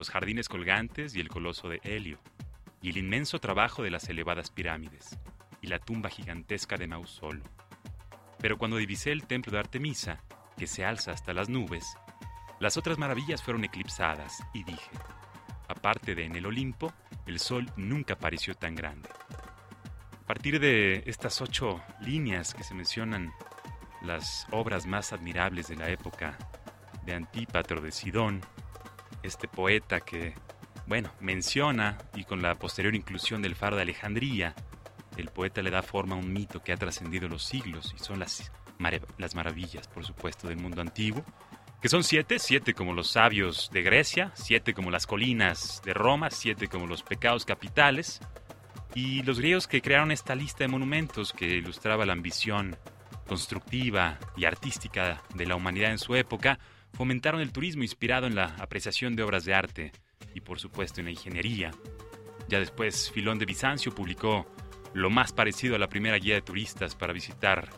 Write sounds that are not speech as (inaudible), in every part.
los jardines colgantes y el coloso de Helio, y el inmenso trabajo de las elevadas pirámides, y la tumba gigantesca de Mausolo. Pero cuando divisé el templo de Artemisa, que se alza hasta las nubes, las otras maravillas fueron eclipsadas, y dije, aparte de en el Olimpo, el sol nunca pareció tan grande. A partir de estas ocho líneas que se mencionan las obras más admirables de la época de Antípatro de Sidón, este poeta que, bueno, menciona, y con la posterior inclusión del faro de Alejandría, el poeta le da forma a un mito que ha trascendido los siglos y son las, las maravillas, por supuesto, del mundo antiguo, que son siete, siete como los sabios de Grecia, siete como las colinas de Roma, siete como los pecados capitales, y los griegos que crearon esta lista de monumentos que ilustraba la ambición constructiva y artística de la humanidad en su época, fomentaron el turismo inspirado en la apreciación de obras de arte y por supuesto en la ingeniería. Ya después, Filón de Bizancio publicó lo más parecido a la primera guía de turistas para visitar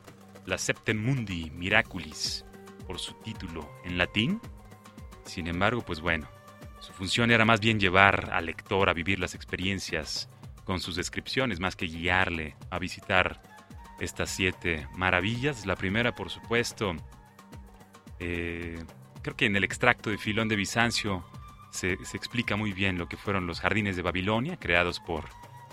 la Septem Mundi Miraculis, por su título en latín. Sin embargo, pues bueno, su función era más bien llevar al lector a vivir las experiencias con sus descripciones, más que guiarle a visitar estas siete maravillas. La primera, por supuesto, eh, creo que en el extracto de Filón de Bizancio se, explica muy bien lo que fueron los jardines de Babilonia, creados por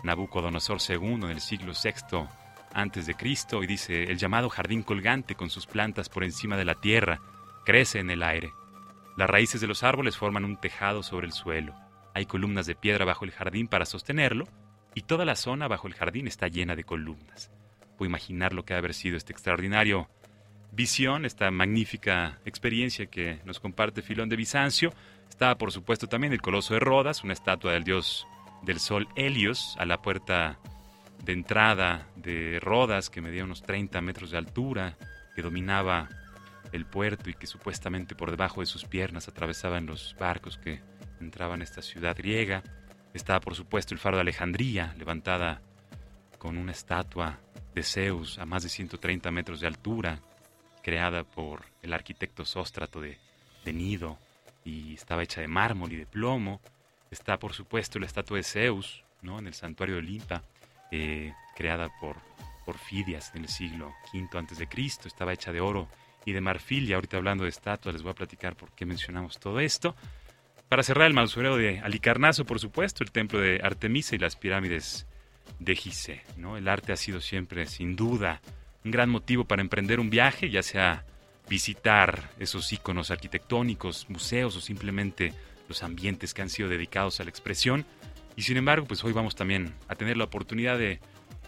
Nabucodonosor II en el siglo VI antes de Cristo, y dice, el llamado jardín colgante con sus plantas por encima de la tierra, crece en el aire. Las raíces de los árboles forman un tejado sobre el suelo. Hay columnas de piedra bajo el jardín para sostenerlo, y toda la zona bajo el jardín está llena de columnas. Puedo imaginar lo que ha haber sido este extraordinario visión, esta magnífica experiencia que nos comparte Filón de Bizancio. Está, por supuesto, también el Coloso de Rodas, una estatua del dios del sol Helios, a la puerta de entrada de Rodas, que medía unos 30 metros de altura, que dominaba el puerto y que supuestamente por debajo de sus piernas atravesaban los barcos que entraban a esta ciudad griega. Estaba, por supuesto, el faro de Alejandría, levantada con una estatua de Zeus a más de 130 metros de altura, creada por el arquitecto Sóstrato de, de Nido, y estaba hecha de mármol y de plomo. Está, por supuesto, la estatua de Zeus, ¿no? en el santuario de Olimpa, eh, creada por Porfidias en el siglo V Cristo. Estaba hecha de oro y de marfil. Y ahorita hablando de estatuas, les voy a platicar por qué mencionamos todo esto. Para cerrar el mausoleo de Alicarnaso, por supuesto, el templo de Artemisa y las pirámides de Gizeh. ¿no? El arte ha sido siempre, sin duda, un gran motivo para emprender un viaje, ya sea visitar esos iconos arquitectónicos, museos o simplemente los ambientes que han sido dedicados a la expresión. Y sin embargo, pues hoy vamos también a tener la oportunidad de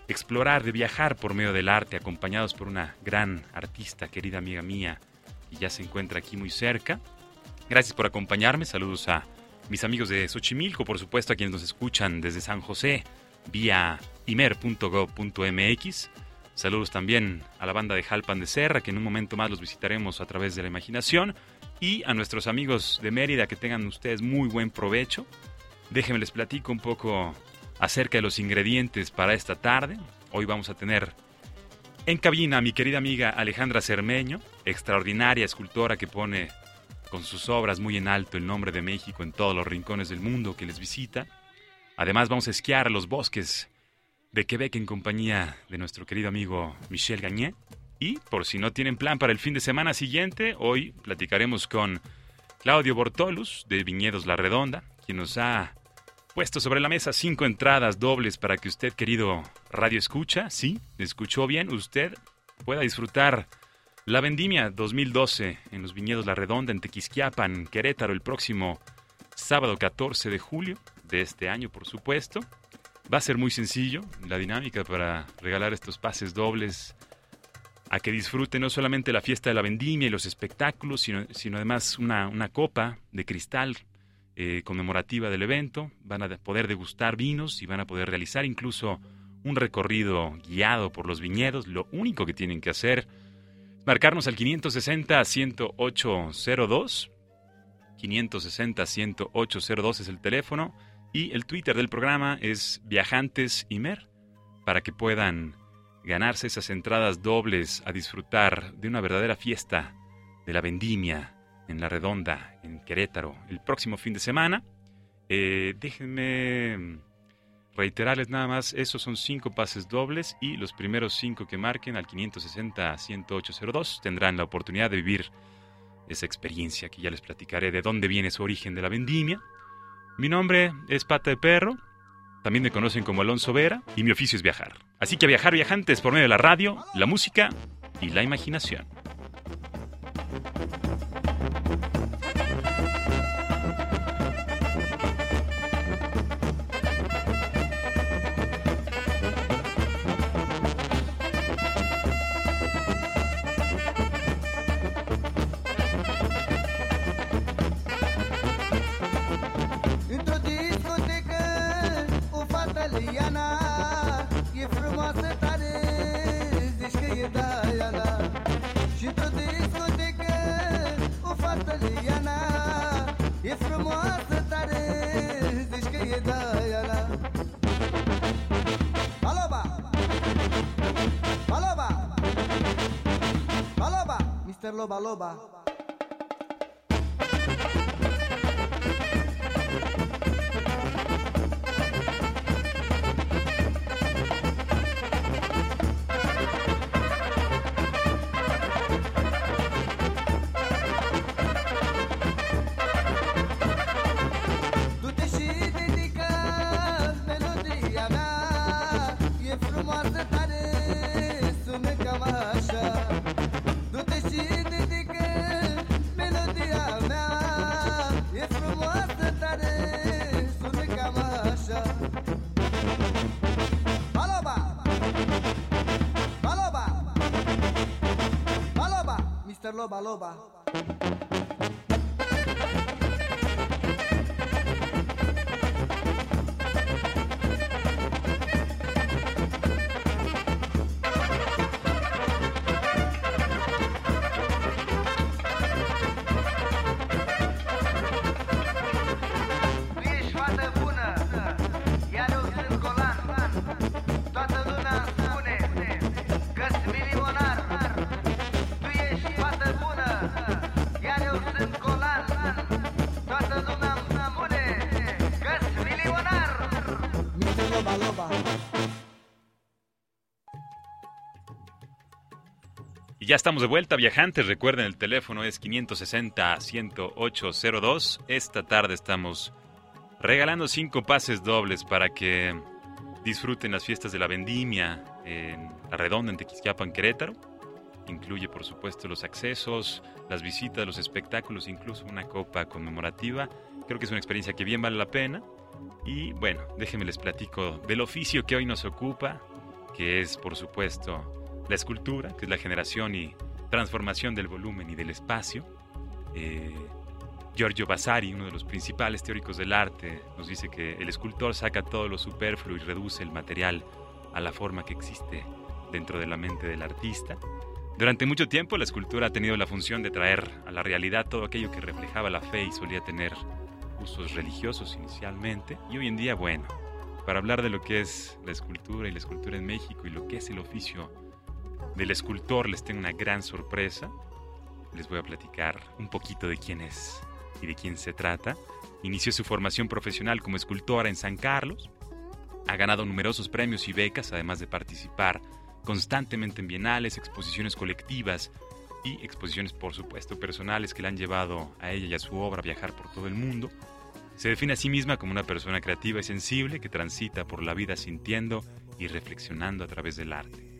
explorar, de viajar por medio del arte, acompañados por una gran artista, querida amiga mía, que ya se encuentra aquí muy cerca. Gracias por acompañarme, saludos a mis amigos de Xochimilco, por supuesto a quienes nos escuchan desde San José, vía imer.gov.mx. Saludos también a la banda de Jalpan de Serra, que en un momento más los visitaremos a través de la imaginación. Y a nuestros amigos de Mérida, que tengan ustedes muy buen provecho. Déjenme les platico un poco acerca de los ingredientes para esta tarde. Hoy vamos a tener en cabina a mi querida amiga Alejandra Cermeño, extraordinaria escultora que pone con sus obras muy en alto el nombre de México en todos los rincones del mundo que les visita. Además vamos a esquiar los bosques de Quebec en compañía de nuestro querido amigo Michel Gagné. Y por si no tienen plan para el fin de semana siguiente, hoy platicaremos con Claudio Bortolus de Viñedos La Redonda, quien nos ha puesto sobre la mesa cinco entradas dobles para que usted, querido Radio Escucha, sí, escuchó bien, usted pueda disfrutar la vendimia 2012 en los Viñedos La Redonda en Tequisquiapan, Querétaro, el próximo sábado 14 de julio de este año, por supuesto. Va a ser muy sencillo la dinámica para regalar estos pases dobles a que disfruten no solamente la fiesta de la vendimia y los espectáculos, sino, sino además una, una, copa de cristal eh, conmemorativa del evento. Van a poder degustar vinos y van a poder realizar incluso un recorrido guiado por los viñedos. Lo único que tienen que hacer marcarnos al 560-10802. 560-10802 es el teléfono y el Twitter del programa es Viajantes Imer, para que puedan ganarse esas entradas dobles a disfrutar de una verdadera fiesta de la vendimia en La Redonda, en Querétaro, el próximo fin de semana. Eh, déjenme reiterarles nada más, esos son cinco pases dobles y los primeros cinco que marquen al 560-10802 tendrán la oportunidad de vivir esa experiencia que ya les platicaré de dónde viene su origen de la vendimia. Mi nombre es Pata de Perro, también me conocen como Alonso Vera y mi oficio es viajar. Así que viajar viajantes por medio de la radio, la música y la imaginación. Loba loba. Ya estamos de vuelta, viajantes. Recuerden, el teléfono es 560-10802. Esta tarde estamos regalando cinco pases dobles para que disfruten las fiestas de la vendimia en La Redonda, en Tequisquiapan, Querétaro. Incluye, por supuesto, los accesos, las visitas, los espectáculos, incluso una copa conmemorativa. Creo que es una experiencia que bien vale la pena. Y bueno, déjenme les platico del oficio que hoy nos ocupa, que es, por supuesto, la escultura, que es la generación y transformación del volumen y del espacio. Eh, Giorgio Vasari, uno de los principales teóricos del arte, nos dice que el escultor saca todo lo superfluo y reduce el material a la forma que existe dentro de la mente del artista. Durante mucho tiempo la escultura ha tenido la función de traer a la realidad todo aquello que reflejaba la fe y solía tener usos religiosos inicialmente. Y hoy en día, bueno, para hablar de lo que es la escultura y la escultura en México y lo que es el oficio del escultor les tengo una gran sorpresa. Les voy a platicar un poquito de quién es y de quién se trata. Inició su formación profesional como escultora en San Carlos. Ha ganado numerosos premios y becas, además de participar constantemente en bienales, exposiciones colectivas y exposiciones, por supuesto, personales que le han llevado a ella y a su obra a viajar por todo el mundo. Se define a sí misma como una persona creativa y sensible que transita por la vida sintiendo y reflexionando a través del arte.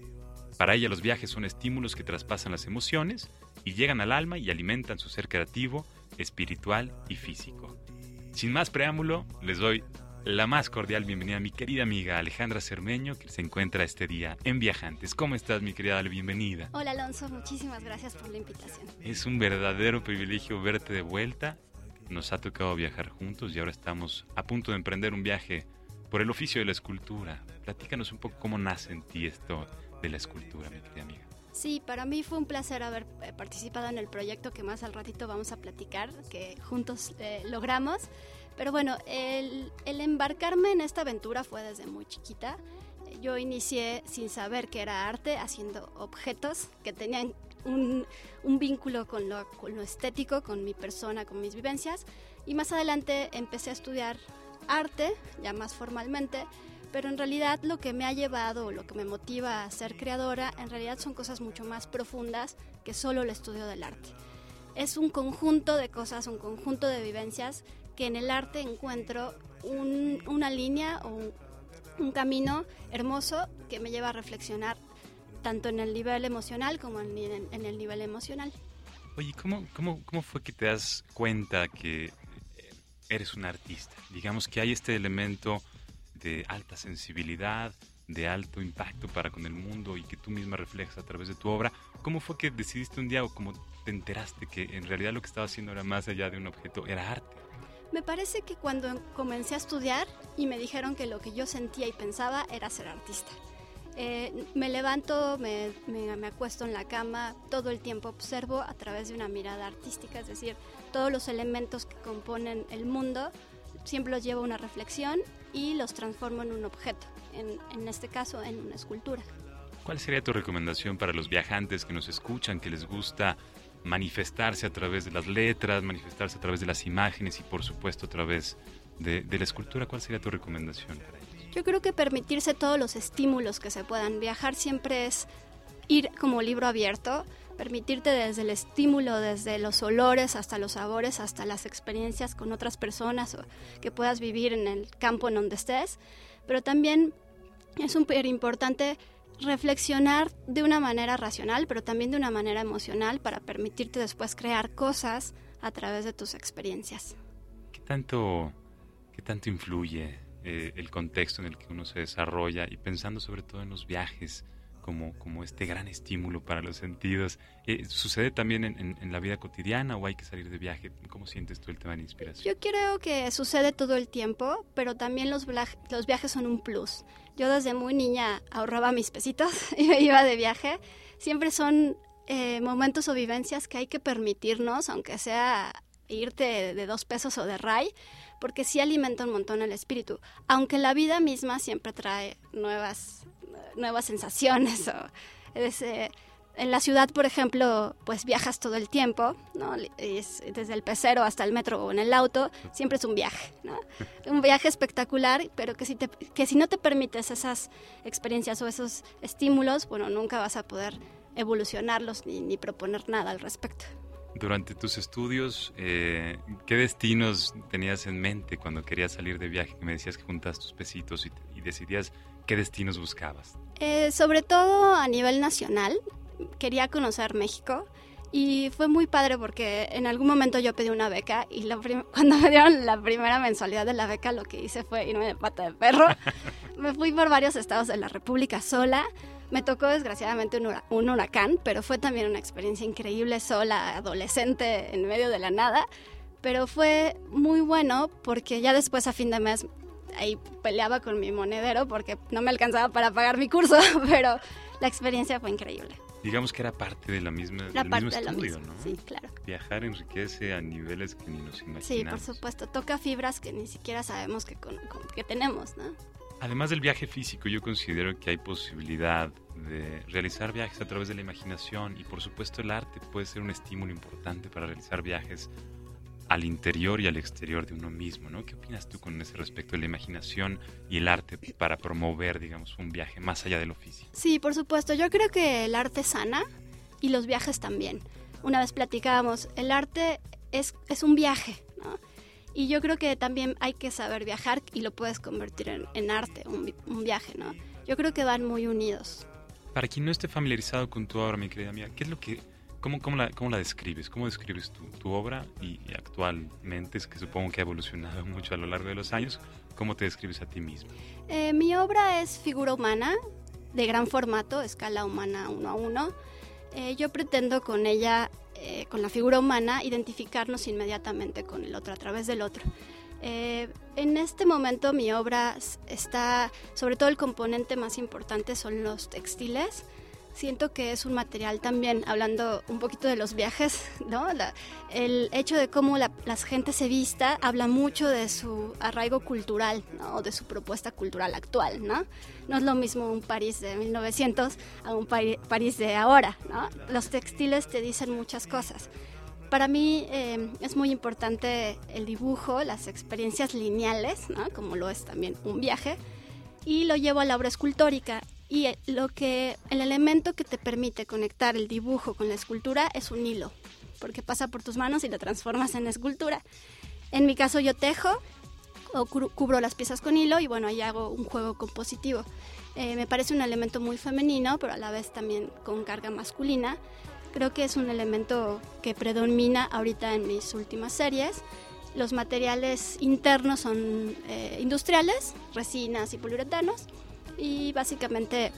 Para ella los viajes son estímulos que traspasan las emociones y llegan al alma y alimentan su ser creativo, espiritual y físico. Sin más preámbulo, les doy la más cordial bienvenida a mi querida amiga Alejandra Cermeño, que se encuentra este día en Viajantes. ¿Cómo estás, mi querida Ale? Bienvenida. Hola, Alonso. Muchísimas gracias por la invitación. Es un verdadero privilegio verte de vuelta. Nos ha tocado viajar juntos y ahora estamos a punto de emprender un viaje por el oficio de la escultura. Platícanos un poco cómo nace en ti esto de la escultura, mi querida amiga. Sí, para mí fue un placer haber eh, participado en el proyecto que más al ratito vamos a platicar, que juntos eh, logramos. Pero bueno, el, embarcarme en esta aventura fue desde muy chiquita. Yo inicié sin saber que era arte, haciendo objetos que tenían un, vínculo con lo, con lo, estético, con mi persona, con mis vivencias. Y más adelante empecé a estudiar arte, ya más formalmente, pero en realidad lo que me ha llevado, lo que me motiva a ser creadora, en realidad son cosas mucho más profundas que solo el estudio del arte. Es un conjunto de cosas, un conjunto de vivencias que en el arte encuentro una línea o un, camino hermoso que me lleva a reflexionar tanto en el nivel emocional como en, el nivel emocional. Oye, ¿cómo, cómo, ¿cómo fue que te das cuenta que eres un artista? Digamos que hay este elemento de alta sensibilidad, de alto impacto para con el mundo y que tú misma reflejas a través de tu obra. ¿Cómo fue que decidiste un día o cómo te enteraste que en realidad lo que estaba haciendo era más allá de un objeto, era arte? Me parece que cuando comencé a estudiar y me dijeron que lo que yo sentía y pensaba era ser artista. Eh, me levanto, me, me, acuesto en la cama, todo el tiempo observo a través de una mirada artística, es decir, todos los elementos que componen el mundo, siempre los llevo a una reflexión y los transformo en un objeto, en, en este caso en una escultura. ¿Cuál sería tu recomendación para los viajantes que nos escuchan, que les gusta manifestarse a través de las letras, manifestarse a través de las imágenes y por supuesto a través de, de la escultura? ¿Cuál sería tu recomendación para ellos? Yo creo que permitirse todos los estímulos que se puedan. Viajar siempre es ir como libro abierto, permitirte desde el estímulo, desde los olores hasta los sabores, hasta las experiencias con otras personas que puedas vivir en el campo en donde estés, pero también es súper importante reflexionar de una manera racional, pero también de una manera emocional para permitirte después crear cosas a través de tus experiencias. ¿Qué tanto, qué tanto influye eh, el contexto en el que uno se desarrolla y pensando sobre todo en los viajes? Como, como este gran estímulo para los sentidos. Eh, ¿Sucede también en, la vida cotidiana o hay que salir de viaje? ¿Cómo sientes tú el tema de inspiración? Yo creo que sucede todo el tiempo, pero también los, los viajes son un plus. Yo desde muy niña ahorraba mis pesitos (laughs) y me iba de viaje. Siempre son eh, momentos o vivencias que hay que permitirnos, aunque sea irte de dos pesos o de ray, porque sí alimenta un montón el espíritu, aunque la vida misma siempre trae nuevas nuevas sensaciones. O, en la ciudad, por ejemplo, pues viajas todo el tiempo, ¿no? desde el pecero hasta el metro o en el auto, siempre es un viaje, ¿no? Un viaje espectacular, pero que si, te, que si no te permites esas experiencias o esos estímulos, bueno, nunca vas a poder evolucionarlos ni, ni proponer nada al respecto. Durante tus estudios, eh, ¿qué destinos tenías en mente cuando querías salir de viaje? Me decías que juntas tus pesitos y, y decidías qué destinos buscabas. Eh, sobre todo a nivel nacional, quería conocer México y fue muy padre porque en algún momento yo pedí una beca y (laughs) cuando me dieron la primera mensualidad de la beca lo que hice fue irme de pata de perro. (laughs) me fui por varios estados de la República sola. Me tocó desgraciadamente un, huracán, pero fue también una experiencia increíble sola, adolescente, en medio de la nada. Pero fue muy bueno porque ya después a fin de mes ahí peleaba con mi monedero porque no me alcanzaba para pagar mi curso, (laughs) pero la experiencia fue increíble. Digamos que era parte de la misma, del mismo estudio, ¿no? Sí, claro. Viajar enriquece a niveles que ni nos imaginamos. Sí, por supuesto. Toca fibras que ni siquiera sabemos que, que tenemos, ¿no? Además del viaje físico, yo considero que hay posibilidad de realizar viajes a través de la imaginación y por supuesto el arte puede ser un estímulo importante para realizar viajes al interior y al exterior de uno mismo, ¿no? ¿Qué opinas tú con ese respecto de la imaginación y el arte para promover, digamos, un viaje más allá del oficio? Sí, por supuesto. Yo creo que el arte sana y los viajes también. Una vez platicábamos, el arte es, es un viaje, ¿no? Y yo creo que también hay que saber viajar y lo puedes convertir en, en arte, un, un, viaje, ¿no? Yo creo que van muy unidos. Para quien no esté familiarizado con tu obra, mi querida mía, ¿qué es lo que ¿Cómo, cómo, la, ¿Cómo la describes? ¿Cómo describes tu, tu obra y, actualmente, es que supongo que ha evolucionado (laughs) mucho a lo largo de los años? ¿Cómo te describes a ti misma? Eh, mi obra es figura humana, de gran formato, escala humana uno a uno. Eh, yo pretendo con ella, eh, con la figura humana, identificarnos inmediatamente con el otro, a través del otro. en este momento mi obra está, sobre todo el componente más importante son los textiles siento que es un material también, hablando un poquito de los viajes, ¿no? el hecho de cómo la, gente se vista habla mucho de su arraigo cultural, ¿no? de su propuesta cultural actual, ¿no? No es lo mismo un París de 1900 a un París de ahora, ¿no? Los textiles te dicen muchas cosas. para mí eh, es muy importante el dibujo, las experiencias lineales, ¿no? como lo es también un viaje, y lo llevo a la obra escultórica. Y lo que, el elemento que te permite conectar el dibujo con la escultura es un hilo, porque pasa por tus manos y lo transformas en escultura. En mi caso yo tejo o cubro las piezas con hilo y bueno, ahí hago un juego compositivo. Eh, me parece un elemento muy femenino, pero a la vez también con carga masculina Creo que es un elemento que predomina ahorita en mis últimas series. Los materiales internos son eh, industriales, resinas y poliuretanos, y básicamente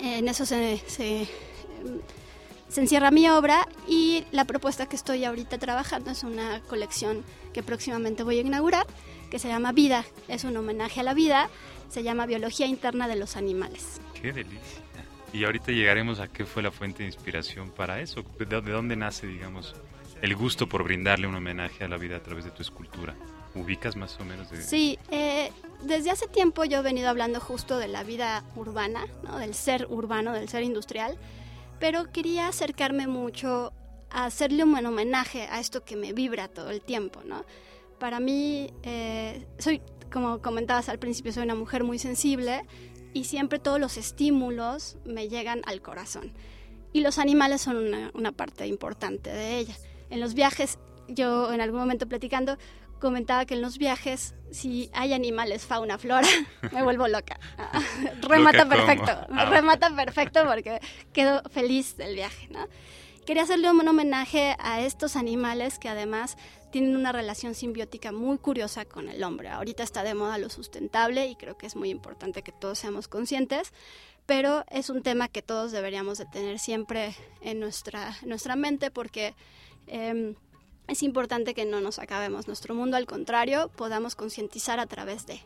eh, en eso se, se, se, encierra mi obra y la propuesta que estoy ahorita trabajando es una colección que próximamente voy a inaugurar, que se llama Vida, es un homenaje a la vida, se llama Biología Interna de los Animales. ¡Qué delicia! Y ahorita llegaremos a qué fue la fuente de inspiración para eso. ¿De, dónde nace, digamos, el gusto por brindarle un homenaje a la vida a través de tu escultura? ¿Ubicas más o menos? De... Sí, eh, desde hace tiempo yo he venido hablando justo de la vida urbana, ¿no? del ser urbano, del ser industrial, pero quería acercarme mucho a hacerle un homenaje a esto que me vibra todo el tiempo. ¿no? Para mí, eh, soy, como comentabas al principio, soy una mujer muy sensible y siempre todos los estímulos me llegan al corazón. Y los animales son una, parte importante de ella. En los viajes, yo en algún momento platicando, comentaba que en los viajes, si hay animales, fauna, flora, (laughs) me vuelvo loca. (laughs) remata perfecto, ah. remata perfecto porque quedo feliz del viaje, ¿no? Quería hacerle un homenaje a estos animales que además tienen una relación simbiótica muy curiosa con el hombre. Ahorita está de moda lo sustentable y creo que es muy importante que todos seamos conscientes, pero es un tema que todos deberíamos de tener siempre en nuestra, nuestra mente porque... Em, es importante que no nos acabemos nuestro mundo, al contrario, podamos concientizar a través de.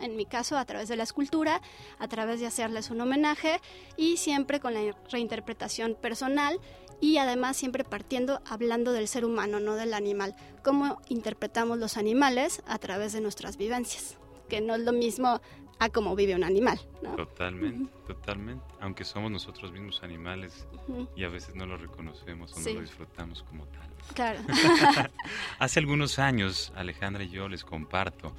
En mi caso, a través de la escultura, a través de hacerles un homenaje y siempre con la reinterpretación personal y además siempre partiendo hablando del ser humano, no del animal, cómo interpretamos los animales a través de nuestras vivencias, que no es lo mismo a cómo vive un animal. Totalmente, totalmente, aunque somos nosotros mismos animales y a veces no lo reconocemos o no lo disfrutamos como tal. Claro. (laughs) Hace algunos años, Alejandra y yo les comparto,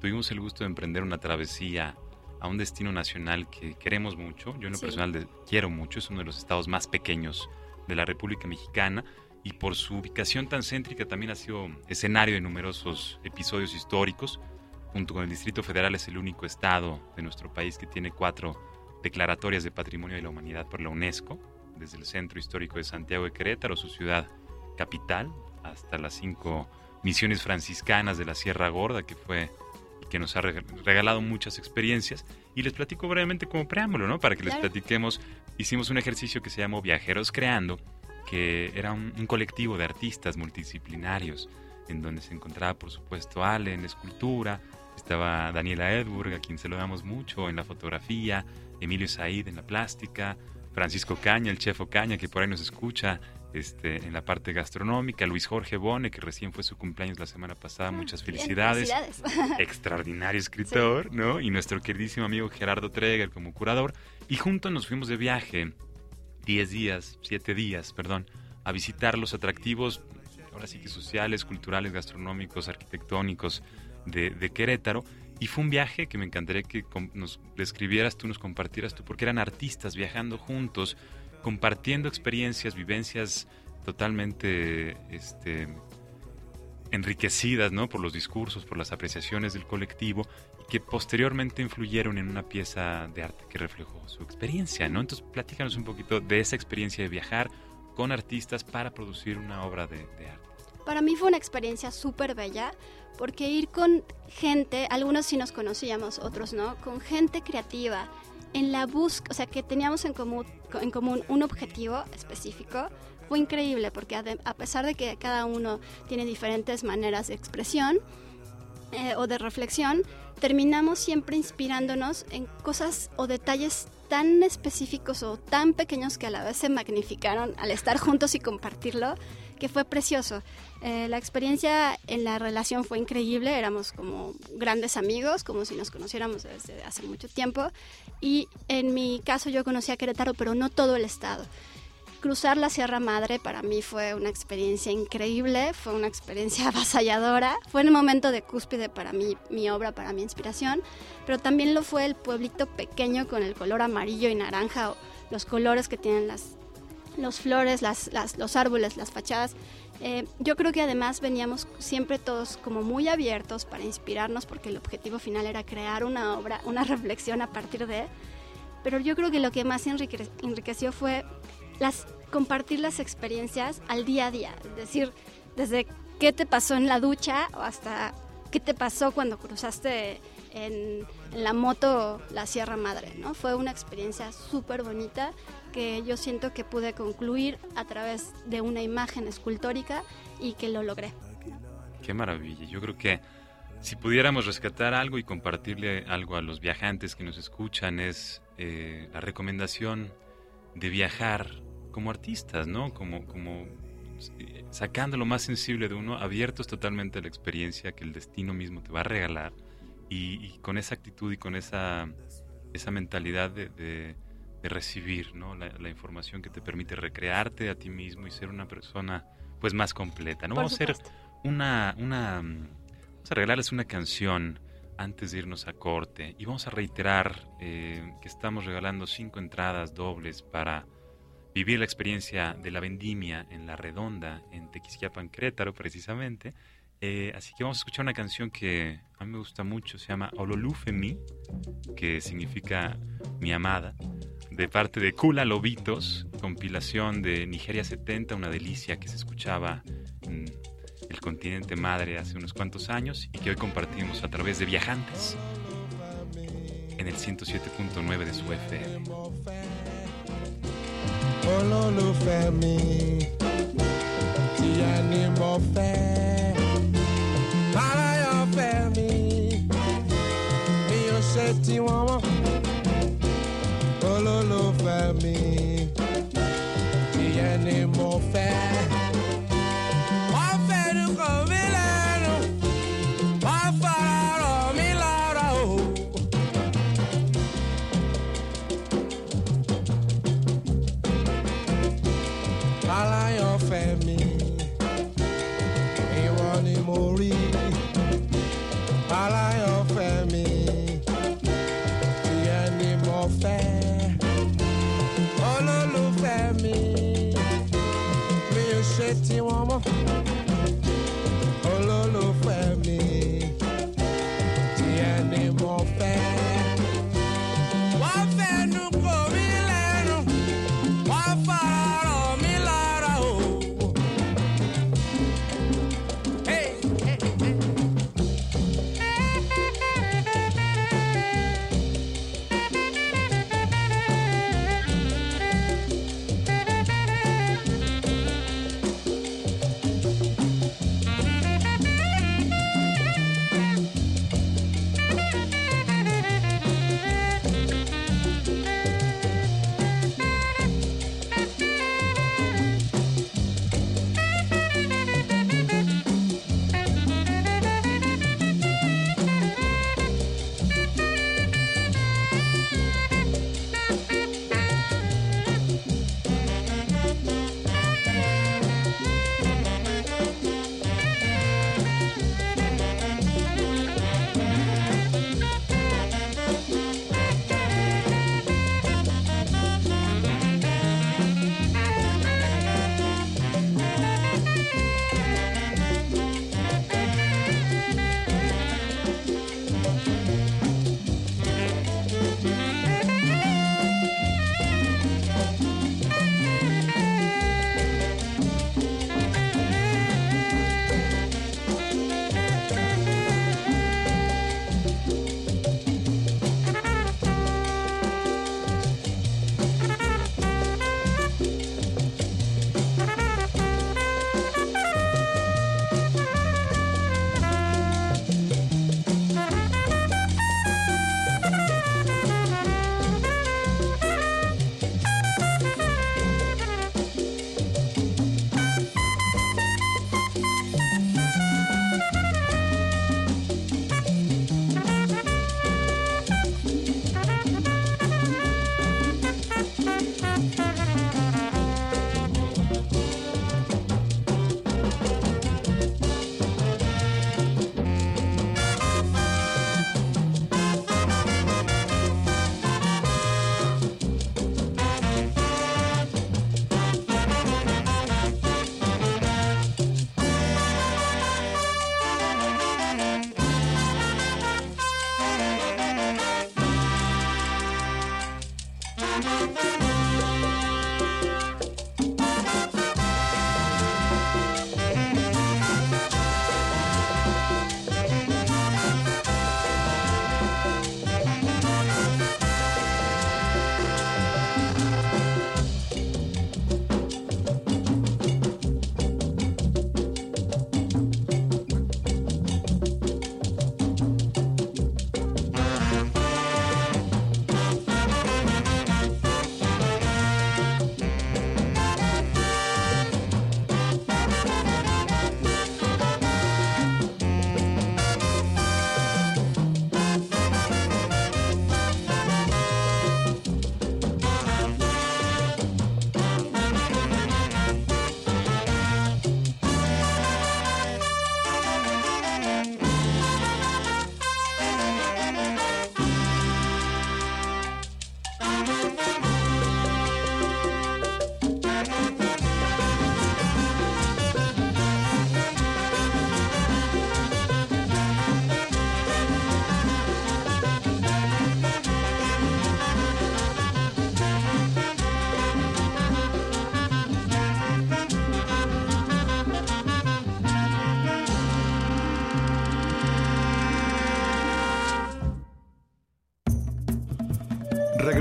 tuvimos el gusto de emprender una travesía a un destino nacional que queremos mucho. Yo en lo personal quiero mucho, es uno de los estados más pequeños de la República Mexicana y por su ubicación tan céntrica también ha sido escenario de numerosos episodios históricos. Junto con el Distrito Federal es el único estado de nuestro país que tiene cuatro declaratorias de Patrimonio de la Humanidad por la UNESCO, desde el Centro Histórico de Santiago de Querétaro, su ciudad capital, hasta las cinco misiones franciscanas de la Sierra Gorda, que fue que nos ha regalado muchas experiencias. Y les platico brevemente como preámbulo, ¿no? Para que les platiquemos hicimos un ejercicio que se llamó Viajeros Creando, que era un, colectivo de artistas multidisciplinarios, en donde se encontraba, por supuesto, Ale en la escultura, estaba Daniela Edburg, a quien se lo damos mucho en la fotografía, Emilio Said en la plástica, Francisco Caña, el chef Caña, que por ahí nos escucha este, en la parte gastronómica, Luis Jorge Bone, que recién fue su cumpleaños la semana pasada, ah, muchas felicidades. (laughs) Extraordinario escritor, ¿no? Y nuestro queridísimo amigo Gerardo Treger como curador. Y juntos nos fuimos de viaje, 10 días, 7 días, perdón, a visitar los atractivos, ahora sí que sociales, culturales, gastronómicos, arquitectónicos de, de Querétaro. Y fue un viaje que me encantaría que nos describieras tú, nos compartieras tú, porque eran artistas viajando juntos, compartiendo experiencias, vivencias totalmente este, enriquecidas ¿no? por los discursos, por las apreciaciones del colectivo que posteriormente influyeron en una pieza de arte que reflejó su experiencia. ¿no? Entonces, platícanos un poquito de esa experiencia de viajar con artistas para producir una obra de, de arte. Para mí fue una experiencia súper bella porque ir con gente, algunos sí nos conocíamos, otros no, con gente creativa, en la búsqueda, o sea, que teníamos en común, en común un objetivo específico, fue increíble porque a pesar de que cada uno tiene diferentes maneras de expresión eh, o de reflexión, terminamos siempre inspirándonos en cosas o detalles tan específicos o tan pequeños que a la vez se magnificaron al estar juntos y compartirlo, que fue precioso. Eh, la experiencia en la relación fue increíble, éramos como grandes amigos, como si nos conociéramos desde hace mucho tiempo. Y en mi caso yo conocí a Querétaro, pero no todo el estado. Cruzar la Sierra Madre para mí fue una experiencia increíble, fue una experiencia (laughs) avasalladora, fue en el momento de cúspide para mí, mi obra, para mi inspiración, pero también lo fue el pueblito pequeño con el color amarillo y naranja, los colores que tienen las los flores, las, los árboles, las fachadas. Eh, yo creo que además veníamos siempre todos como muy abiertos para inspirarnos porque el objetivo final era crear una obra, una (laughs) reflexión a partir de... Pero yo creo que lo que más enriqueció fue las, compartir las experiencias al día a día. Es decir, desde qué te pasó en la ducha hasta qué te pasó cuando cruzaste en, en la moto la Sierra Madre. ¿no? Fue una experiencia súper bonita que yo siento que pude concluir a través de una imagen escultórica y que lo logré. Qué maravilla. Yo creo que si pudiéramos rescatar algo y compartirle algo a los viajantes que nos escuchan es eh, la recomendación de viajar como artistas, ¿no? Como, como eh, sacando lo más sensible de uno, abiertos totalmente a la experiencia que el destino mismo te va a regalar y, con esa actitud y con esa, esa mentalidad de de recibir ¿no? la, información que te permite recrearte a ti mismo y ser una persona pues más completa. ¿no? vamos a hacer una, una vamos a regalarles una canción antes de irnos a corte y vamos a reiterar eh, que estamos regalando cinco entradas dobles para vivir la experiencia de la vendimia en La Redonda, en Tequisquiapan, Querétaro precisamente. Eh, así que vamos a escuchar una canción que a mí me gusta mucho, se llama Ololufe Mi, que significa mi amada de parte de Kula Lobitos, compilación de Nigeria 70, una delicia que se escuchaba en el continente madre hace unos cuantos años y que hoy compartimos a través de Viajantes en el 107.9 de su FM. olólùfẹ́ mi tìyá ni mo fẹ́ mi mi mọ́ olólùfẹ́ mi mo.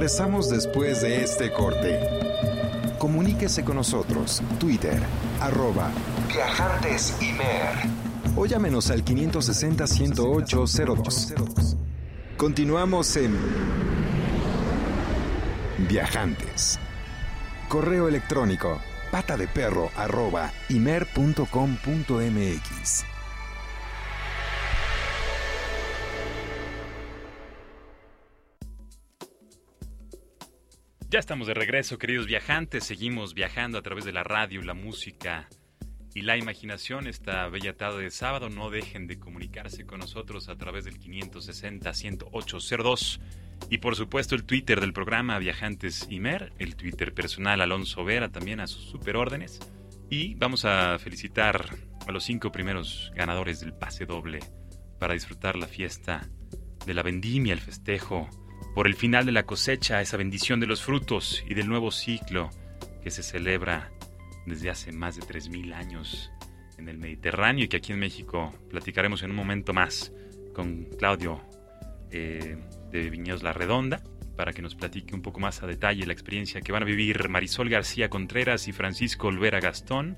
Regresamos después de este corte. Comuníquese con nosotros. Twitter, arroba Viajantes O llámenos al 560-108-02. Continuamos en Viajantes. Correo electrónico pata de perro arroba imer.com.mx. estamos de regreso, queridos viajantes. Seguimos viajando a través de la radio, la música y la imaginación. Esta bella tarde de sábado. No dejen de comunicarse con nosotros a través del 560-10802. Y por supuesto, el Twitter del programa Viajantes Imer, el Twitter personal Alonso Vera, también a sus superórdenes. Y vamos a felicitar a los cinco primeros ganadores del pase doble para disfrutar la fiesta de la vendimia, el festejo por el final de la cosecha, esa bendición de los frutos y del nuevo ciclo que se celebra desde hace más de 3.000 años en el Mediterráneo y que aquí en México platicaremos en un momento más con Claudio eh, de Viñedos La Redonda para que nos platique un poco más a detalle la experiencia que van a vivir Marisol García Contreras y Francisco Olvera Gastón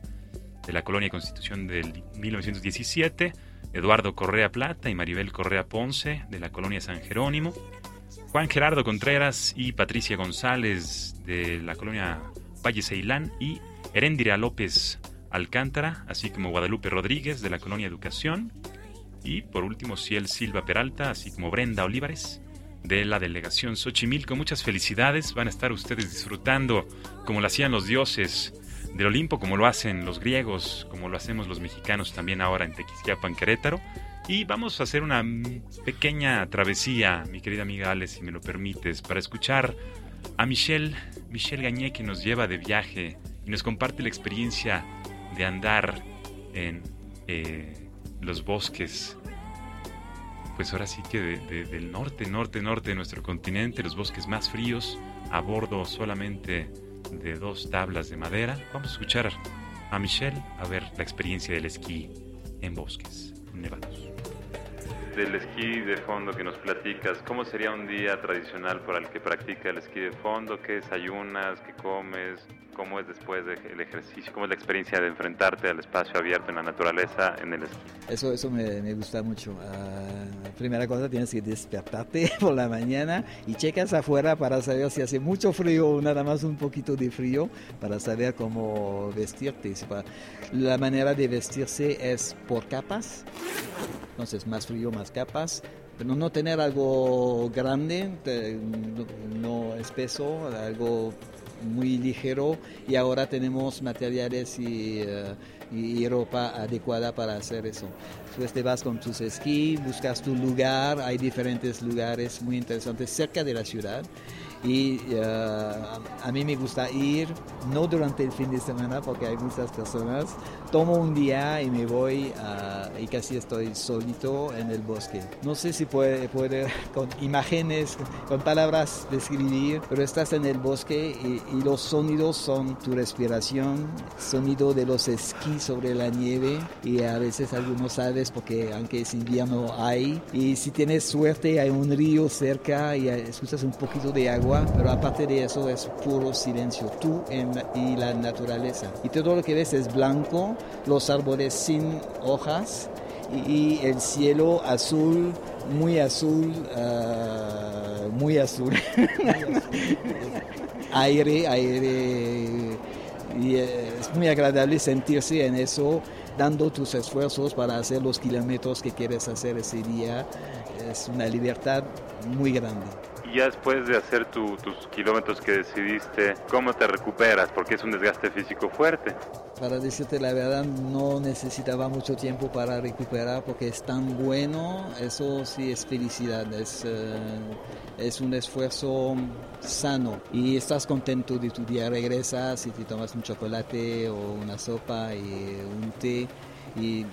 de la Colonia Constitución del 1917, Eduardo Correa Plata y Maribel Correa Ponce de la Colonia San Jerónimo, Juan Gerardo Contreras y Patricia González de la colonia Valle Ceilán y Herendira López Alcántara, así como Guadalupe Rodríguez de la colonia Educación y por último Ciel Silva Peralta, así como Brenda Olivares de la delegación Xochimilco. Muchas felicidades, van a estar ustedes disfrutando como lo hacían los dioses del Olimpo, como lo hacen los griegos, como lo hacemos los mexicanos también ahora en Tequisquiapan, Querétaro. Y vamos a hacer una pequeña travesía, mi querida amiga Ale, si me lo permites, para escuchar a Michelle, Michelle Gañé, que nos lleva de viaje y nos comparte la experiencia de andar en eh, los bosques, pues ahora sí que del norte, norte, norte de nuestro continente, los bosques más fríos, a bordo solamente de dos tablas de madera. Vamos a escuchar a Michelle a ver la experiencia del esquí en bosques nevados del esquí de fondo que nos platicas, ¿cómo sería un día tradicional para el que practica el esquí de fondo? ¿Qué desayunas? ¿Qué comes? ¿Cómo es después del ejercicio? ¿Cómo es la experiencia de enfrentarte al espacio abierto en la naturaleza en el esquí? Eso, eso me, me gusta mucho. Uh, primera cosa, tienes que despertarte (laughs) por la mañana y checas afuera para saber si hace mucho frío o nada más un poquito de frío, para saber cómo vestirte. La manera de vestirse es por capas entonces más frío, más capas, pero no tener algo grande, no espeso, algo muy ligero. Y ahora tenemos materiales y, eh, y, ropa adecuada para hacer eso. Después te vas con tus esquí, buscas tu lugar, hay diferentes lugares muy interesantes cerca de la ciudad y uh, a mí me gusta ir, no durante el fin de semana porque hay muchas personas, tomo un día y me voy uh, y casi estoy solito en el bosque. No sé si puede, puede (laughs) con imágenes, con palabras describir, pero estás en el bosque y, y los sonidos son tu respiración, sonido de los esquís sobre la nieve. Y a veces algunos sabes porque aunque es invierno hay. Y si tienes suerte hay un río cerca y escuchas un poquito de agua pero aparte de eso es puro silencio, tú y la naturaleza. Y todo lo que ves es blanco, los árboles sin hojas y, el cielo azul, muy azul, ah, muy azul. (laughs) aire, aire. Y es muy agradable sentirse en eso, dando tus esfuerzos para hacer los kilómetros que quieres hacer ese día. Es una libertad muy grande ya después de hacer tus kilómetros que decidiste, ¿cómo te recuperas? Porque es un desgaste físico fuerte. Para decirte la verdad, no necesitaba mucho tiempo para recuperar porque es tan bueno, eso sí es felicidad, es, eh, es un esfuerzo sano y estás contento de tu día, regresas y te tomas un chocolate o una sopa y un té y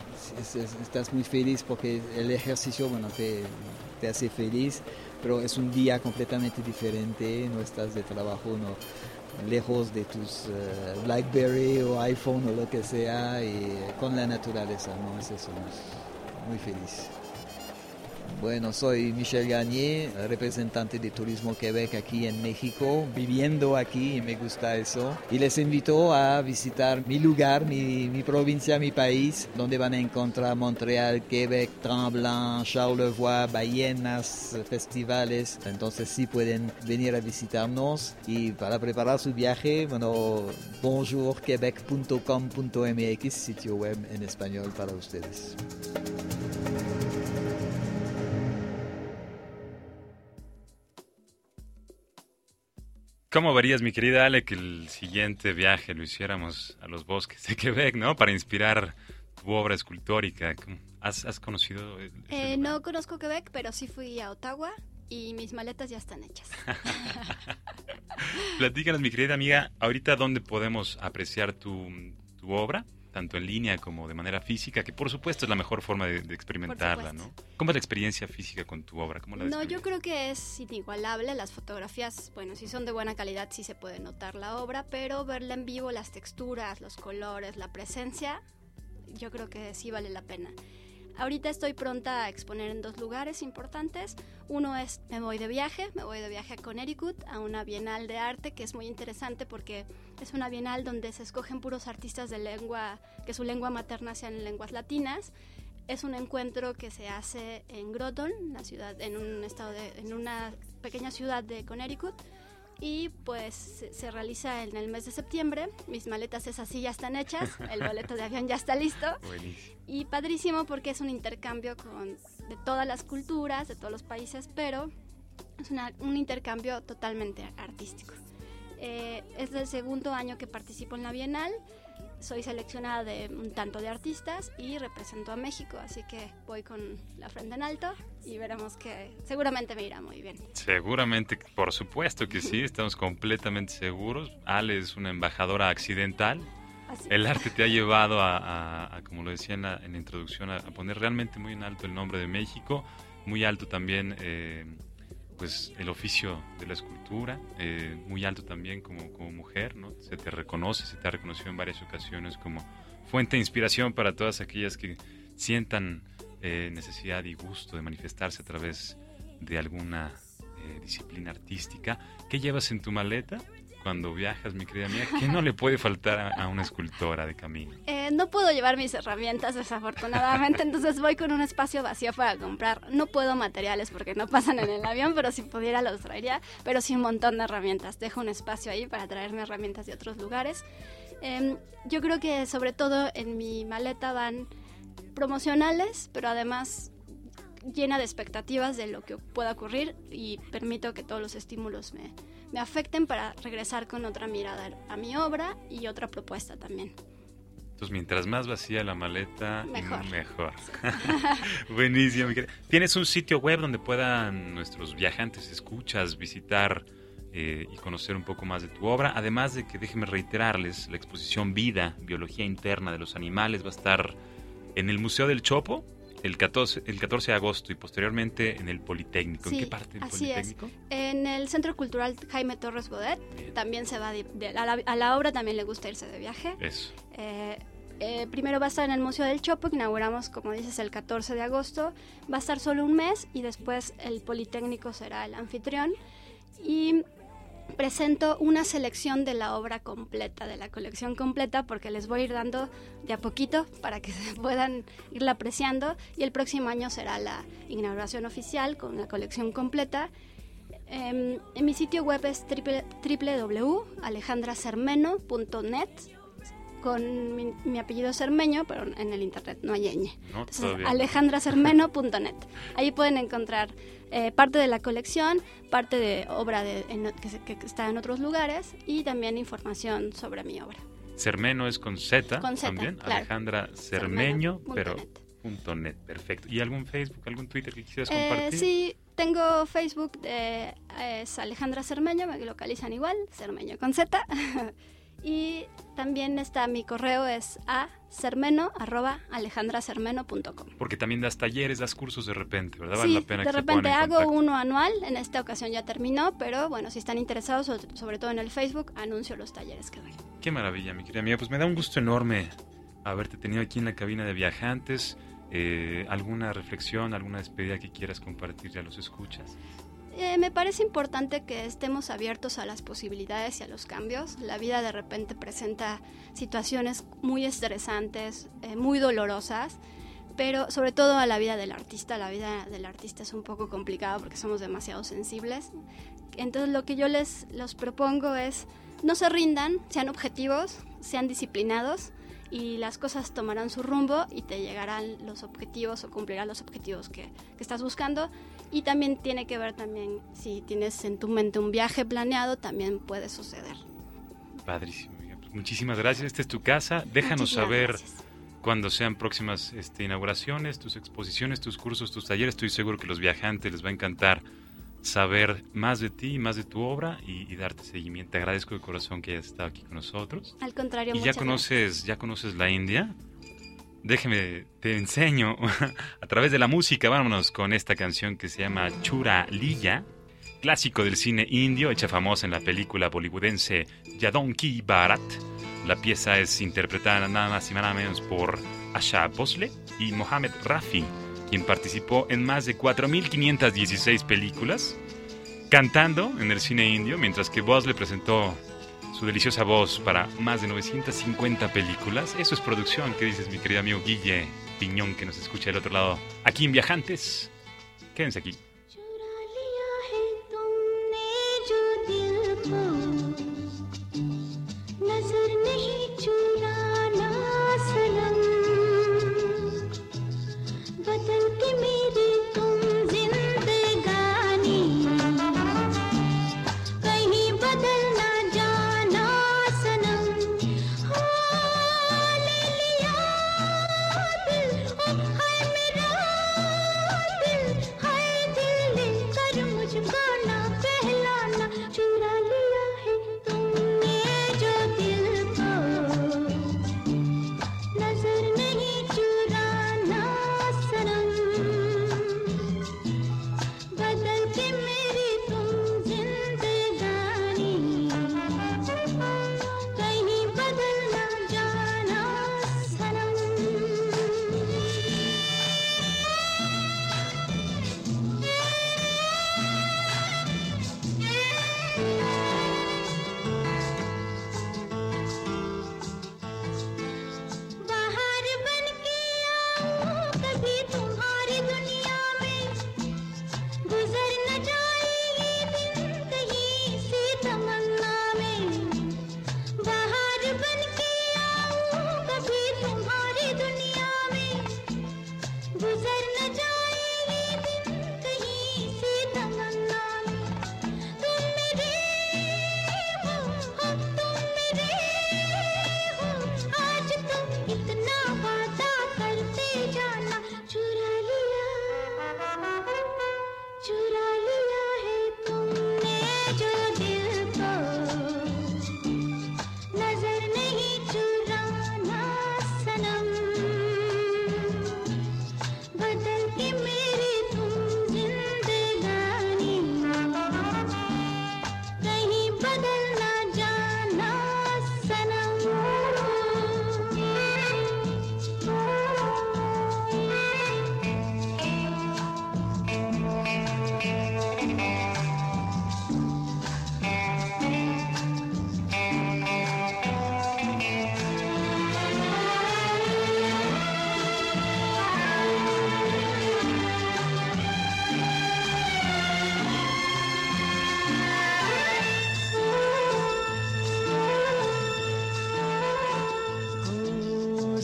estás muy feliz porque el ejercicio bueno, te, te hace feliz pero es un día completamente diferente, no estás de trabajo, no, lejos de tus eh, BlackBerry o iPhone o lo que sea, y con la naturaleza, ¿no? Es eso, muy feliz. Bueno, soy Michel Gagné, representante de Turismo Quebec aquí en México, viviendo aquí y me gusta eso. Y les invito a visitar mi lugar, mi, provincia, mi país, donde van a encontrar Montreal, Quebec, Tremblant, Charlevoix, ballenas, festivales. Entonces sí pueden venir a visitarnos y para preparar su viaje, bueno, bonjourquebec.com.mx, sitio web en español para ustedes. ¿Cómo verías, mi querida Ale, que el siguiente viaje lo hiciéramos a los bosques de (laughs) Quebec, ¿no? Para inspirar tu obra escultórica. ¿Has, conocido? Eh, no conozco Quebec, pero sí fui a Ottawa y mis maletas ya están hechas. (laughs) Platícanos, mi querida amiga, ahorita dónde podemos apreciar tu, tu obra tanto en línea como de manera física, que por supuesto es la mejor forma de, experimentarla, ¿no? ¿Cómo es la experiencia física con tu obra? ¿Cómo la no, yo creo que es inigualable. Las fotografías, bueno, si son de buena calidad sí se puede notar la obra, pero verla en vivo, las texturas, los colores, la presencia, yo creo que sí vale la pena. Ahorita estoy pronta a exponer en dos lugares importantes. Uno es me voy de viaje, me voy de viaje a Connecticut, a una bienal de arte que es muy interesante porque es una bienal donde se escogen puros artistas de lengua, que su lengua materna sean lenguas latinas. Es un encuentro que se hace en Groton, la ciudad, en un estado en una pequeña ciudad de Connecticut y pues se, realiza en el mes de septiembre. Mis maletas esas sí ya están hechas, (laughs) el boleto de avión ya está listo. Y padrísimo porque es un intercambio con, de todas las culturas, de todos los países, pero es un intercambio totalmente artístico. Eh, es el segundo año que participo en la Bienal soy seleccionada de un tanto de artistas y represento a México, así que voy con la frente en alto y veremos que seguramente me irá muy bien. Seguramente, por supuesto que sí, estamos completamente seguros. Ale es una embajadora accidental. el arte te ha llevado a, como lo decía en la, introducción, a, poner realmente muy en alto el nombre de México, muy alto también eh, pues el oficio de la escultura, eh, muy alto también como, como mujer, ¿no? Se te reconoce, se te ha reconocido en varias ocasiones como fuente de inspiración para todas aquellas que sientan eh, necesidad y gusto de manifestarse a través de alguna eh, disciplina artística. ¿Qué llevas en tu maleta? Cuando viajas, mi querida mía, ¿qué no le puede faltar a, una escultora de camino? Eh, no puedo llevar mis herramientas, desafortunadamente, entonces voy con un espacio vacío para comprar. No puedo materiales porque no pasan en el avión, pero si pudiera los traería, pero sí un montón de herramientas. Dejo un espacio ahí para traerme herramientas de otros lugares. Em, yo creo que sobre todo en mi maleta van promocionales, pero además llena de expectativas de lo que pueda ocurrir y permito que todos los estímulos me, me afecten para regresar con otra mirada a mi obra y otra propuesta también. Entonces, mientras más vacía la maleta, mejor. mejor. (laughs) (laughs) Buenísimo. ¿Tienes un sitio web donde puedan nuestros viajantes escuchas visitar eh, y conocer un poco más de tu obra? Además de que, déjenme reiterarles, la exposición Vida, Biología Interna de los Animales va a estar en el Museo del Chopo, el 14, el 14 de agosto y posteriormente en el Politécnico. ¿En qué parte del Politécnico? En el Centro Cultural Jaime Torres Godet. También se va a, la, obra también le gusta irse de viaje. Eso. Eh, eh, primero va a estar en el Museo del Chopo, que inauguramos, como dices, el 14 de agosto. Va a estar solo un mes y después el Politécnico será el anfitrión. Y presento una selección de la obra completa, de la colección completa, porque les voy a ir dando de a poquito para que (laughs) se puedan irla apreciando. Y el próximo año será la inauguración oficial con la colección completa. Em, en mi sitio web es www.alejandracermeno.net con mi, apellido Cermeño, pero en el internet no hay ñ. alejandracermeno.net. Ahí pueden encontrar eh, parte de la colección, parte de obra de, que, está en otros lugares y también información sobre mi obra. Cermeno es con Z, también, Alejandra Cermeño, pero punto .net, perfecto. ¿Y algún Facebook, algún Twitter que quisieras eh, compartir? sí, tengo Facebook, de, es Alejandra Cermeño, me localizan igual, Cermeño con Z. (laughs) Y también está mi correo es a cermeno arroba alejandracermeno.com. Porque también das talleres, das cursos de repente, ¿verdad? Vale la pena de repente hago uno anual, en esta ocasión ya terminó, pero bueno, si están interesados, sobre todo en el Facebook, anuncio los talleres que doy. Qué maravilla, mi querida amiga. Pues me da un gusto enorme haberte tenido aquí en la cabina de viajantes. Eh, ¿Alguna reflexión, alguna despedida que quieras compartirle a los escuchas? Eh, me parece importante que estemos abiertos a las posibilidades y a los cambios. La vida de repente presenta situaciones muy estresantes, eh, muy dolorosas, pero sobre todo a la vida del artista. La vida del artista es un poco complicada porque somos demasiado sensibles. Entonces lo que yo les los propongo es no se rindan, sean objetivos, sean disciplinados y las cosas tomarán su rumbo y te llegarán los objetivos o cumplirán los objetivos que, que, estás buscando. Y también tiene que ver también si tienes en tu mente un viaje planeado, también puede suceder. Padrísimo. Pues muchísimas gracias. Esta es tu casa. Déjanos Muchísimas saber gracias. cuando sean próximas este, inauguraciones, tus exposiciones, tus cursos, tus talleres. Estoy seguro que los viajantes les va a encantar saber más de ti, más de tu obra y, y darte seguimiento. Te agradezco de corazón que hayas estado aquí con nosotros. Al contrario, Y ya conoces, ya conoces la India. Déjeme, te enseño (laughs) a través de la música. Vámonos con esta canción que se llama Chura Lilla, clásico del cine indio, hecha famosa en la película bollywoodense Yadon Ki Bharat. La pieza es interpretada nada más y nada menos por Asha Bhosle y Mohamed Rafi, quien participó en más de 4.516 películas, cantando en el cine indio, mientras que Bhosle presentó su deliciosa voz para más de 950 películas. Eso es producción, ¿qué dices mi querido amigo Guille Piñón que nos escucha del otro lado? Aquí en Viajantes. Quédense aquí.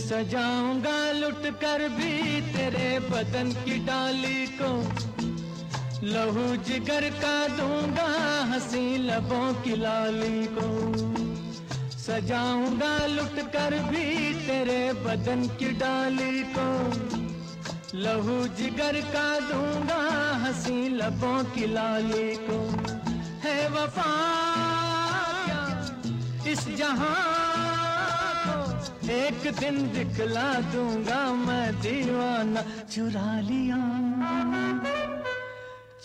सजाऊँगा, लुट कर भी तेरे बदन की डाली को। लहू जिगर का दूँगा, हँसी लबों की लाली को। सजाऊँगा, लुट कर भी तेरे बदन की डाली को। लहू जिगर का दूँगा, हँसी लबों की लाली को। है वफा इस जहाँ एक दिन दिखला दूँगा मैं दीवाना। चुरा लिया।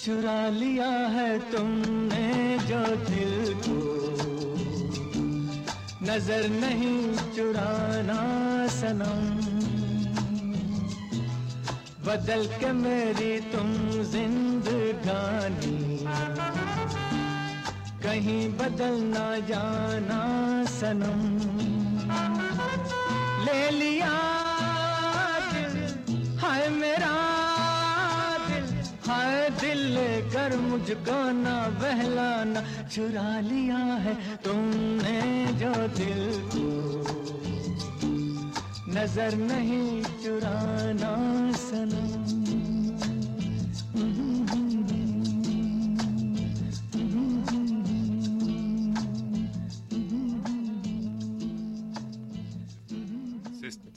चुरा लिया है तुमने जो दिल को। नज़र नहीं चुराना सनम। बदल के मेरी तुम जिंदगानी। कहीं बदल ना जाना सनम। ले लिया हाय मेरा दिल हाय दिल कर मुझको ना बहलाना। चुरा लिया है तुमने जो दिल को। नज़र नहीं चुराना Se,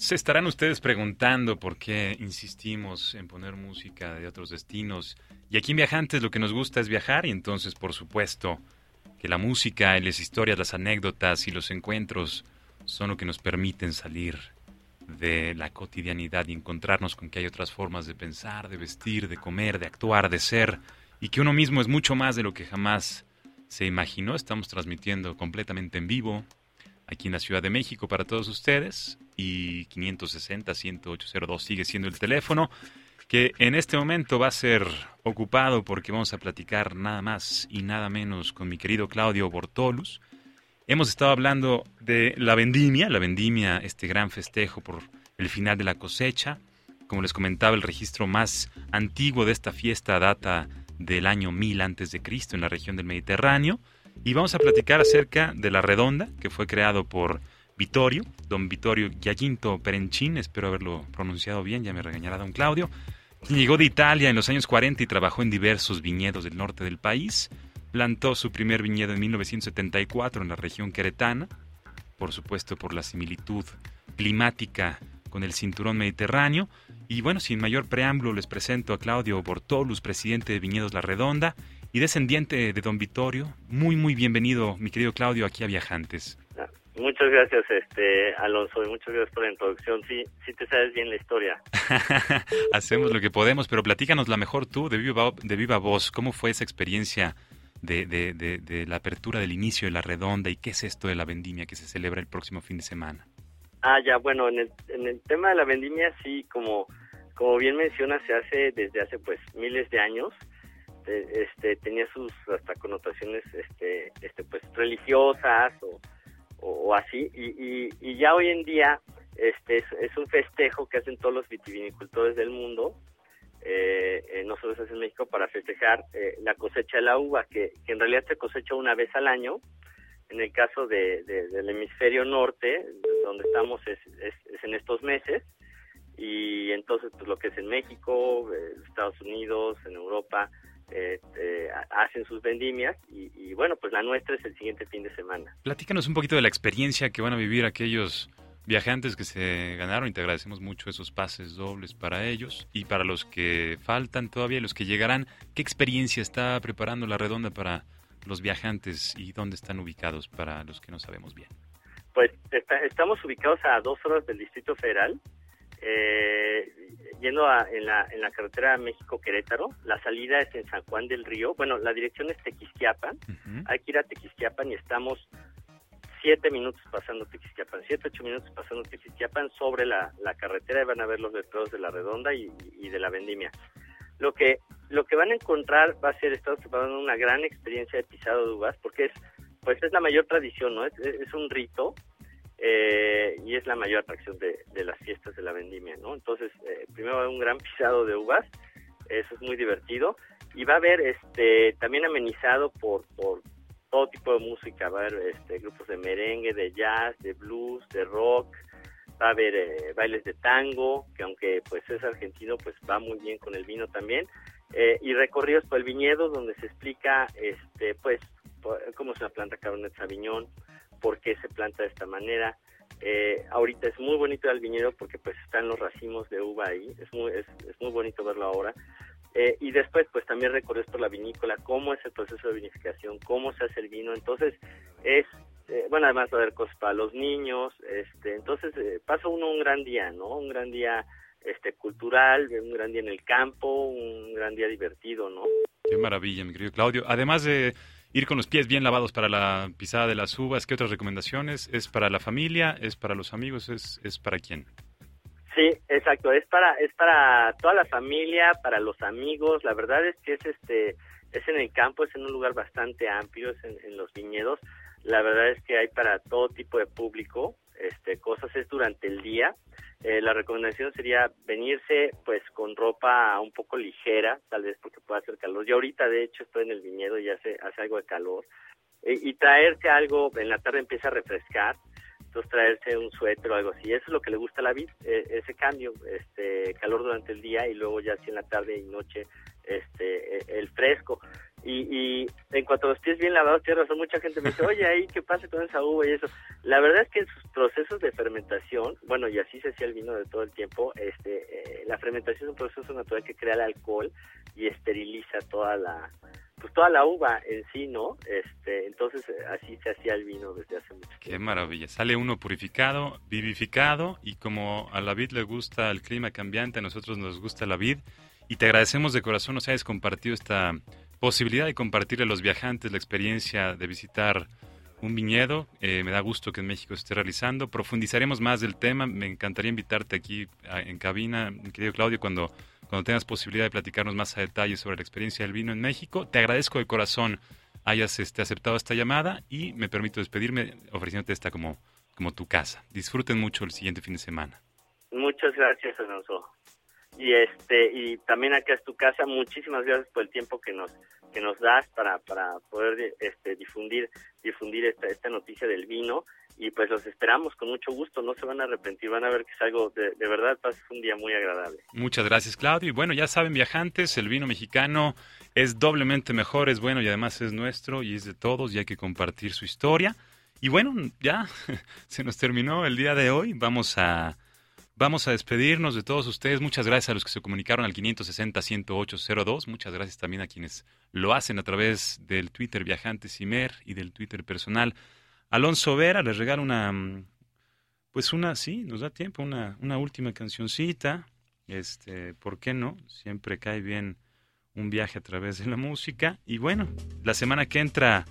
se estarán ustedes preguntando por qué insistimos en poner música de otros destinos. Y aquí en Viajantes lo que nos gusta es viajar y entonces, por supuesto, que la música y las historias, las anécdotas y los encuentros son lo que nos permiten salir de la cotidianidad y encontrarnos con que hay otras formas de pensar, de vestir, de comer, de actuar, de ser, y que uno mismo es mucho más de lo que jamás se imaginó. Estamos transmitiendo completamente en vivo aquí en la Ciudad de México para todos ustedes y 560-10802 sigue siendo el teléfono que en este momento va a ser ocupado porque vamos a platicar nada más y nada menos con mi querido Claudio Bortolus. Hemos estado hablando de la vendimia, la vendimia, este gran festejo por el final de la cosecha. Como les comentaba, el registro más antiguo de esta fiesta data del año 1000 antes de Cristo en la región del Mediterráneo. Y vamos a platicar acerca de la redonda, que fue creado por Vittorio, don Vittorio Giacinto Perenchín, espero haberlo pronunciado bien, ya me regañará don Claudio, llegó de Italia en los años 40 y trabajó en diversos viñedos del norte del país. Plantó su primer viñedo en 1974 en la región queretana, por supuesto por la similitud climática con el cinturón mediterráneo. Y bueno, sin mayor preámbulo les presento a Claudio Bortolus, presidente de Viñedos La Redonda y descendiente de don Vittorio. Muy, muy bienvenido, mi querido Claudio, aquí a Viajantes. Muchas gracias, este Alonso, y muchas gracias por la introducción. Sí, sí te sabes bien la historia. (laughs) Hacemos lo que podemos, pero platícanos la mejor tú, de viva, de viva voz. ¿Cómo fue esa experiencia de, de, de, de la apertura del inicio de la redonda y qué es esto de la vendimia que se celebra el próximo fin de semana? Ah, ya, bueno, en el, en el tema de la vendimia, sí, como, como bien mencionas, se hace desde hace pues miles de años. Este, tenía sus hasta connotaciones este, este, pues religiosas o, o, así, y, y, y ya hoy en día este es, un festejo que hacen todos los vitivinicultores del mundo, eh, eh, no solo se hace en México, para festejar eh, la cosecha de la uva, que, que en realidad se cosecha una vez al año. En el caso de- del hemisferio norte, donde estamos es, es, es en estos meses, y entonces pues lo que es en México, eh, Estados Unidos, en Europa, eh, eh, ha- hacen sus vendimias, y, y bueno, pues la nuestra es el siguiente fin de semana. Platícanos un poquito de la experiencia que van a vivir aquellos viajantes que se ganaron y te agradecemos mucho esos pases dobles para ellos y para los que faltan todavía y los que llegarán. ¿Qué experiencia está preparando la redonda para los viajantes y dónde están ubicados para los que no sabemos bien? Pues está- estamos ubicados a dos horas del Distrito Federal, eh, yendo a- en, la, en la carretera México-Querétaro. La salida es en San Juan del Río. Bueno, la dirección es Tequisquiapan. Hay que ir a Tequisquiapan y estamos siete minutos pasando Tequisquiapan, siete, ocho minutos pasando Tequisquiapan sobre la, la carretera y van a ver los letreros de la redonda y, y de la vendimia. Lo que, lo que van a encontrar va a ser, estamos preparando una gran experiencia de pisado de uvas, porque es, pues es la mayor tradición, ¿no? Es, es un rito eh, y es la mayor atracción de, las fiestas de la vendimia, ¿no? Entonces, eh, primero va a haber un gran pisado de uvas, eso es muy divertido, y va a haber este también amenizado por, por todo tipo de música, va a haber este, grupos de merengue, de jazz, de blues, de rock, va a haber eh, bailes de tango, que aunque pues es argentino, pues va muy bien con el vino también, eh, y recorridos por el viñedo donde se explica este pues cómo se planta Cabernet Sauvignon, por qué se planta de esta manera. Eh, ahorita es muy bonito el viñedo porque pues están los racimos de uva ahí, es muy, es, es muy bonito verlo ahora. Eh, y después pues también recorres por la vinícola, cómo es el proceso de vinificación, cómo se hace el vino, entonces es, eh, bueno además va a haber cosas para los niños, este, entonces eh, pasa uno un gran día, ¿no? Un gran día este cultural, un gran día en el campo, un gran día divertido, ¿no? Qué maravilla, mi querido Claudio. Además de ir con los pies bien lavados para la pisada de las uvas, ¿qué otras recomendaciones? ¿Es para la familia? ¿Es para los amigos? ¿Es, es para quién? Sí, exacto, es para es para toda la familia, para los amigos, la verdad es que es este es en el campo, es en un lugar bastante amplio, es en, en los viñedos. La verdad es que hay para todo tipo de público, este cosas es durante el día. Eh, la recomendación sería venirse pues con ropa un poco ligera, tal vez porque pueda hacer calor. Yo ahorita de hecho estoy en el viñedo y hace hace algo de calor. Eh, y traerse algo, en la tarde empieza a refrescar, entonces traerse un suéter o algo así. Eso es lo que le gusta a la vid, eh, ese cambio, este calor durante el día y luego ya así en la tarde y noche este eh, el fresco. Y, y en cuanto a los pies bien lavados, tienes razón, mucha gente me dice, oye, ahí, ¿qué pasa con esa uva y eso? La verdad es que en sus procesos de fermentación, bueno, y así se hacía el vino de todo el tiempo, este, eh, la fermentación es un proceso natural que crea el alcohol y esteriliza toda la, pues toda la uva en sí, ¿no? Este, entonces eh, así se hacía el vino desde hace mucho tiempo. Qué maravilla. Sale uno purificado, vivificado y como a la vid le gusta el clima cambiante, a nosotros nos gusta la vid. Y te agradecemos de corazón nos hayas compartido esta posibilidad de compartirle a los viajantes la experiencia de visitar un viñedo. Eh, me da gusto que en México se esté realizando. Profundizaremos más del tema. Me encantaría invitarte aquí en cabina, querido Claudio, cuando, cuando tengas posibilidad de platicarnos más a detalle sobre la experiencia del vino en México. Te agradezco de corazón hayas este, aceptado esta llamada y me permito despedirme ofreciéndote esta como, como tu casa. Disfruten mucho el siguiente fin de semana. Muchas gracias, Alonso. Y este y también acá es tu casa. Muchísimas gracias por el tiempo que nos que nos das para para poder este difundir difundir esta esta noticia del vino y pues los esperamos con mucho gusto. No se van a arrepentir, van a ver que es algo de, de verdad pasa un día muy agradable. Muchas gracias, Claudio. Y bueno, ya saben, viajantes, el vino mexicano es doblemente mejor, es bueno y además es nuestro y es de todos y hay que compartir su historia. Y bueno, ya (laughs) se nos terminó el día de hoy. Vamos a, vamos a despedirnos de todos ustedes. Muchas gracias a los que se comunicaron al 560-10802. Muchas gracias también a quienes lo hacen a través del Twitter Viajantes Imer y del Twitter personal. Alonso Vera les regala una, mm, pues una, sí, nos da tiempo, una, una última cancioncita. Este, ¿por qué no? Siempre cae bien un viaje a través de la música. Y bueno, la semana que entra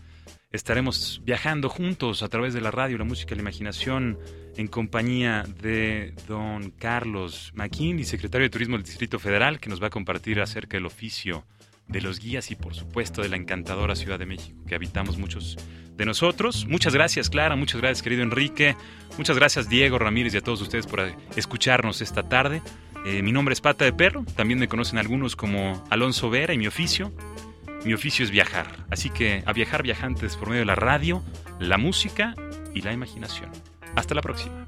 estaremos viajando juntos a través de la radio, la música y la imaginación, en compañía de don Carlos McKinney, secretario de Turismo del Distrito Federal, que nos va a compartir acerca del oficio de los guías y por supuesto de la encantadora Ciudad de México que habitamos muchos de nosotros. Muchas gracias Clara, muchas gracias querido Enrique, muchas gracias Diego Ramírez y a todos ustedes por escucharnos esta tarde. Eh, mi nombre es Pata de Perro, también me conocen algunos como Alonso Vera y mi oficio. Mi oficio es viajar, así que a viajar viajantes por medio de la radio, la música y la imaginación. Hasta la próxima.